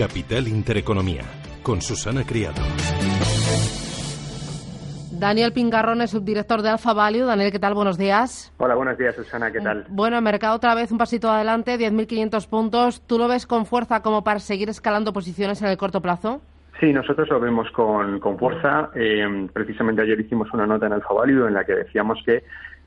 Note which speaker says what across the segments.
Speaker 1: Capital Intereconomía, con Susana Criado.
Speaker 2: Daniel Pingarrón es subdirector de Alfa Value. Daniel, ¿qué tal? Buenos días.
Speaker 3: Hola, buenos días, Susana. ¿Qué tal?
Speaker 2: Bueno, el mercado otra vez un pasito adelante, 10.500 puntos. ¿Tú lo ves con fuerza como para seguir escalando posiciones en el corto plazo?
Speaker 3: Sí, nosotros lo vemos con, fuerza. Eh, precisamente ayer hicimos una nota en Alfa Value en la que decíamos que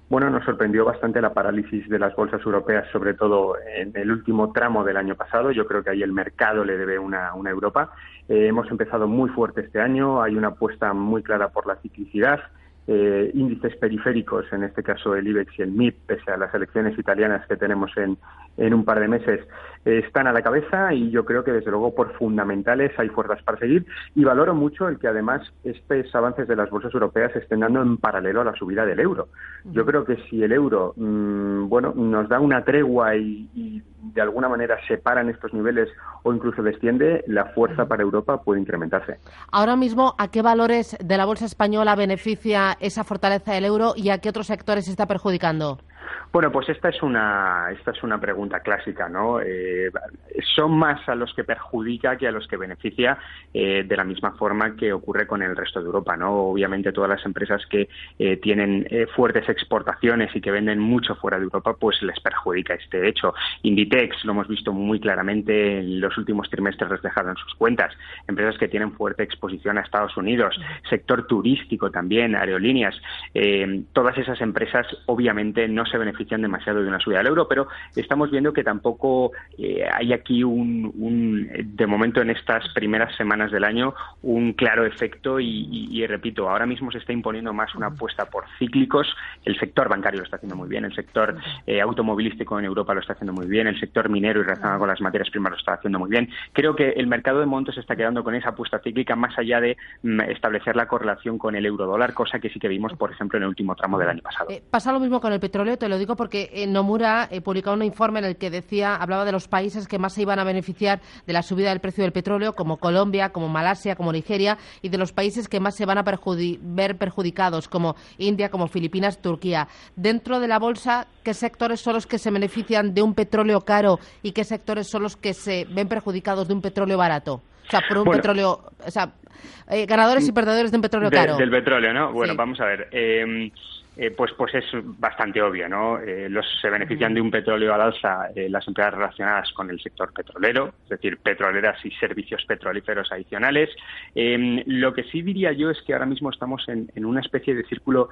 Speaker 3: bueno, nos sorprendió bastante la parálisis de las bolsas europeas, sobre todo en el último tramo del año pasado. Yo creo que ahí el mercado le debe una, una Europa. Eh, hemos empezado muy fuerte este año, hay una apuesta muy clara por la ciclicidad. Eh, índices periféricos, en este caso el IBEX y el MIP, pese a las elecciones italianas que tenemos en, en un par de meses, eh, están a la cabeza y yo creo que desde luego por fundamentales hay fuerzas para seguir y valoro mucho el que además estos avances de las bolsas europeas estén dando en paralelo a la subida del euro. Yo creo que si el euro, mm, bueno, nos da una tregua y, y de alguna manera separan estos niveles o incluso desciende, la fuerza para Europa puede incrementarse.
Speaker 2: Ahora mismo, ¿a qué valores de la bolsa española beneficia esa fortaleza del euro y a qué otros sectores está perjudicando?
Speaker 3: Bueno, pues esta es una esta es una pregunta clásica, ¿no? Eh, son más a los que perjudica que a los que beneficia eh, de la misma forma que ocurre con el resto de Europa, ¿no? Obviamente todas las empresas que eh, tienen fuertes exportaciones y que venden mucho fuera de Europa, pues les perjudica este hecho. Inditex lo hemos visto muy claramente en los últimos trimestres reflejado en sus cuentas. Empresas que tienen fuerte exposición a Estados Unidos, sector turístico también, aerolíneas. todas esas empresas obviamente no se benefician demasiado de una subida del euro, pero estamos viendo que tampoco eh, hay aquí un, de momento en estas primeras semanas del año, un claro efecto y, repito, ahora mismo se está imponiendo más una apuesta por cíclicos. El sector bancario lo está haciendo muy bien, el sector eh, automovilístico en Europa lo está haciendo muy bien, el sector minero y relacionado con las materias primas lo está haciendo muy bien. Creo que el mercado de montos se está quedando con esa apuesta cíclica más allá de mm, establecer la correlación con el euro dólar, cosa que sí que vimos, por ejemplo, en el último tramo del año pasado.
Speaker 2: Eh, pasa lo mismo con el petróleo, te lo digo porque eh, Nomura eh, publicó un informe en el que decía, hablaba de los países que más se iban a beneficiar de la subida del precio del petróleo, como Colombia, como Malasia, como Nigeria, y de los países que más se van a ver perjudicados, como India, como Filipinas, Turquía. Dentro de la bolsa, ¿qué sectores son los que se benefician de un petróleo caro y qué sectores son los que se ven perjudicados de un petróleo barato? O sea, por un petróleo, o sea, eh, ganadores y perdedores de un petróleo caro.
Speaker 3: Del petróleo, ¿no? Bueno, vamos a ver. Eh, eh, pues, pues es bastante obvio, ¿no? Eh, los, se benefician de un petróleo al alza eh, las empresas relacionadas con el sector petrolero, es decir, petroleras y servicios petrolíferos adicionales. Lo que sí diría yo es que ahora mismo estamos en, una especie de círculo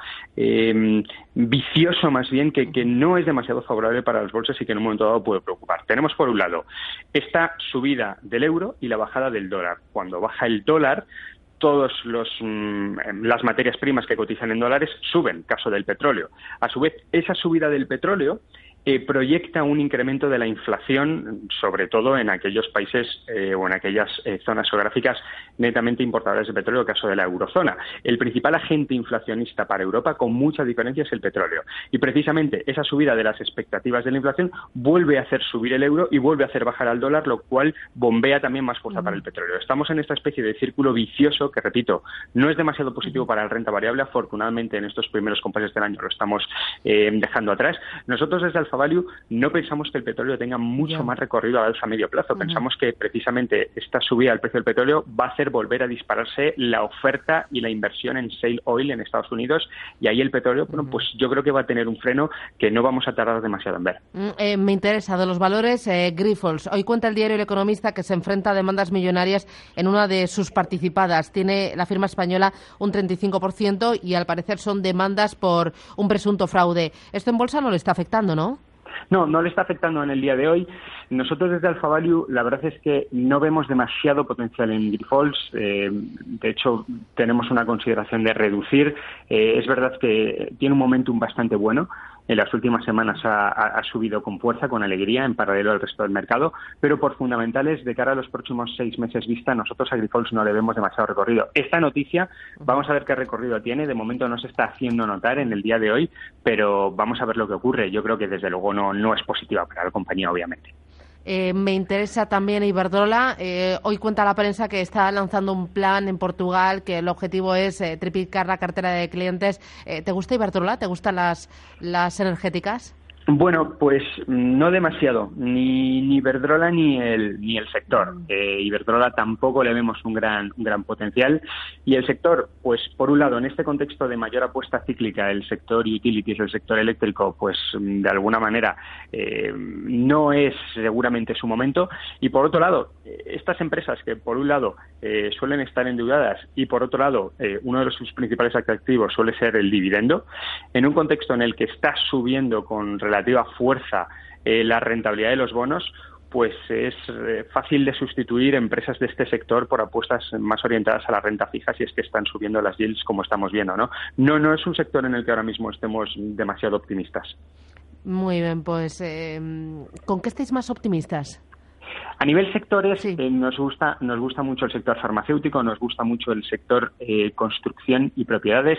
Speaker 3: vicioso, más bien, que, que no es demasiado favorable para las bolsas y que en un momento dado puede preocupar. Tenemos, por un lado, esta subida del euro y la bajada del dólar. Cuando baja el dólar, todas mm, las materias primas que cotizan en dólares suben, caso del petróleo. A su vez, esa subida del petróleo eh, proyecta un incremento de la inflación, sobre todo en aquellos países eh, o en aquellas eh, zonas geográficas netamente importadoras de petróleo, caso de la eurozona. El principal agente inflacionista para Europa, con mucha diferencia, es el petróleo. Y precisamente esa subida de las expectativas de la inflación vuelve a hacer subir el euro y vuelve a hacer bajar al dólar, lo cual bombea también más fuerza para el petróleo. Estamos en esta especie de círculo vicioso que, repito, no es demasiado positivo para la renta variable. Afortunadamente, en estos primeros compases del año lo estamos dejando atrás. Nosotros desde Value no pensamos que el petróleo tenga mucho más recorrido a alza a medio plazo. Pensamos que precisamente esta subida del precio del petróleo va a hacer volver a dispararse la oferta y la inversión en shale oil en Estados Unidos y ahí el petróleo, bueno, pues yo creo que va a tener un freno que no vamos a tardar demasiado en ver.
Speaker 2: Mm, eh, me interesa de los valores eh, Grifols. Hoy cuenta el diario El Economista que se enfrenta a demandas millonarias en una de sus participadas. Tiene la firma española un 35% y al parecer son demandas por un presunto fraude. Esto en bolsa no le está afectando, ¿no?
Speaker 3: No, no le está afectando en el día de hoy. Nosotros desde Alfa Value la verdad es que no vemos demasiado potencial en Grifols. Eh, de hecho, tenemos una consideración de reducir. Eh, es verdad que tiene un momentum bastante bueno. en las últimas semanas ha, subido con fuerza, con alegría, en paralelo al resto del mercado, pero por fundamentales de cara a los próximos seis meses vista, nosotros a Grifols no le vemos demasiado recorrido. Esta noticia, vamos a ver qué recorrido tiene, de momento no se está haciendo notar en el día de hoy, pero vamos a ver lo que ocurre. Yo creo que desde luego no, no es positiva para la compañía, obviamente.
Speaker 2: Eh, me interesa también Iberdrola. Eh, hoy cuenta la prensa que está lanzando un plan en Portugal que el objetivo es eh, triplicar la cartera de clientes. ¿Te gusta Iberdrola? ¿Te gustan las, las energéticas?
Speaker 3: Bueno, pues no demasiado, ni, ni Iberdrola ni el, ni el sector. Mm. Eh, Iberdrola tampoco le vemos un gran, un gran potencial. Y el sector, pues por un lado, en este contexto de mayor apuesta cíclica, el sector utilities, el sector eléctrico, pues de alguna manera eh, no es seguramente su momento. Y por otro lado, estas empresas que por un lado eh, suelen estar endeudadas y por otro lado, uno de sus principales atractivos suele ser el dividendo, en un contexto en el que está subiendo con relativa fuerza eh, la rentabilidad de los bonos, pues es eh, fácil de sustituir empresas de este sector por apuestas más orientadas a la renta fija si es que están subiendo las yields como estamos viendo, ¿no? No, no es un sector en el que ahora mismo estemos demasiado optimistas.
Speaker 2: Muy bien, pues eh, ¿con qué estáis más optimistas?
Speaker 3: A nivel sectores, eh, nos, gusta, nos gusta mucho el sector farmacéutico, nos gusta mucho el sector eh, construcción y propiedades,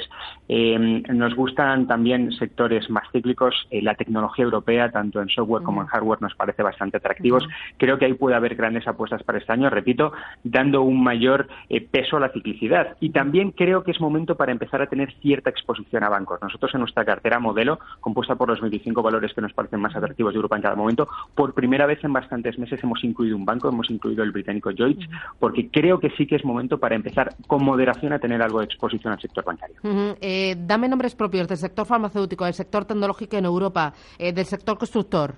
Speaker 3: eh, nos gustan también sectores más cíclicos, la tecnología europea, tanto en software como en hardware, nos parece bastante atractivos. Creo que ahí puede haber grandes apuestas para este año, repito, dando un mayor peso a la ciclicidad. Y también creo que es momento para empezar a tener cierta exposición a bancos. Nosotros en nuestra cartera modelo, compuesta por los 25 valores que nos parecen más atractivos de Europa en cada momento, por primera vez en bastantes meses hemos incluido un banco, hemos incluido el británico Lloyds, porque creo que sí que es momento para empezar con moderación a tener algo de exposición al sector bancario.
Speaker 2: Eh, dame nombres propios del sector farmacéutico, del sector tecnológico en Europa, eh, del sector constructor.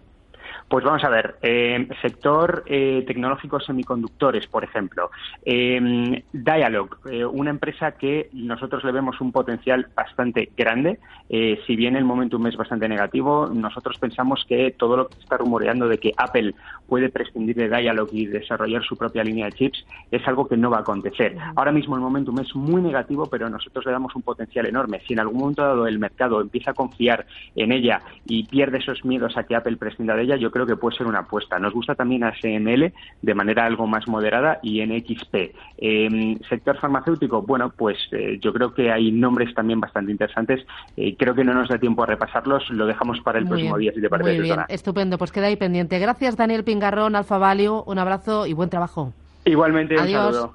Speaker 3: Pues vamos a ver, eh, sector eh, tecnológico semiconductores, por ejemplo. Eh, Dialog, eh, una empresa que nosotros le vemos un potencial bastante grande. si bien el momentum es bastante negativo, nosotros pensamos que todo lo que está rumoreando de que Apple puede prescindir de Dialog y desarrollar su propia línea de chips es algo que no va a acontecer. Ahora mismo el momentum es muy negativo, pero nosotros le damos un potencial enorme. Si en algún momento dado el mercado empieza a confiar en ella y pierde esos miedos a que Apple prescinda de ella, yo creo que puede ser una apuesta. Nos gusta también ASML de manera algo más moderada y NXP. Eh, sector farmacéutico, bueno, pues eh, yo creo que hay nombres también bastante interesantes. Eh, creo que no nos da tiempo a repasarlos, lo dejamos para el próximo día, si te parece.
Speaker 2: Muy bien, estupendo, pues queda ahí pendiente. Gracias, Daniel Pingarrón, Alfa Value, un abrazo y buen trabajo.
Speaker 3: Igualmente, un saludo.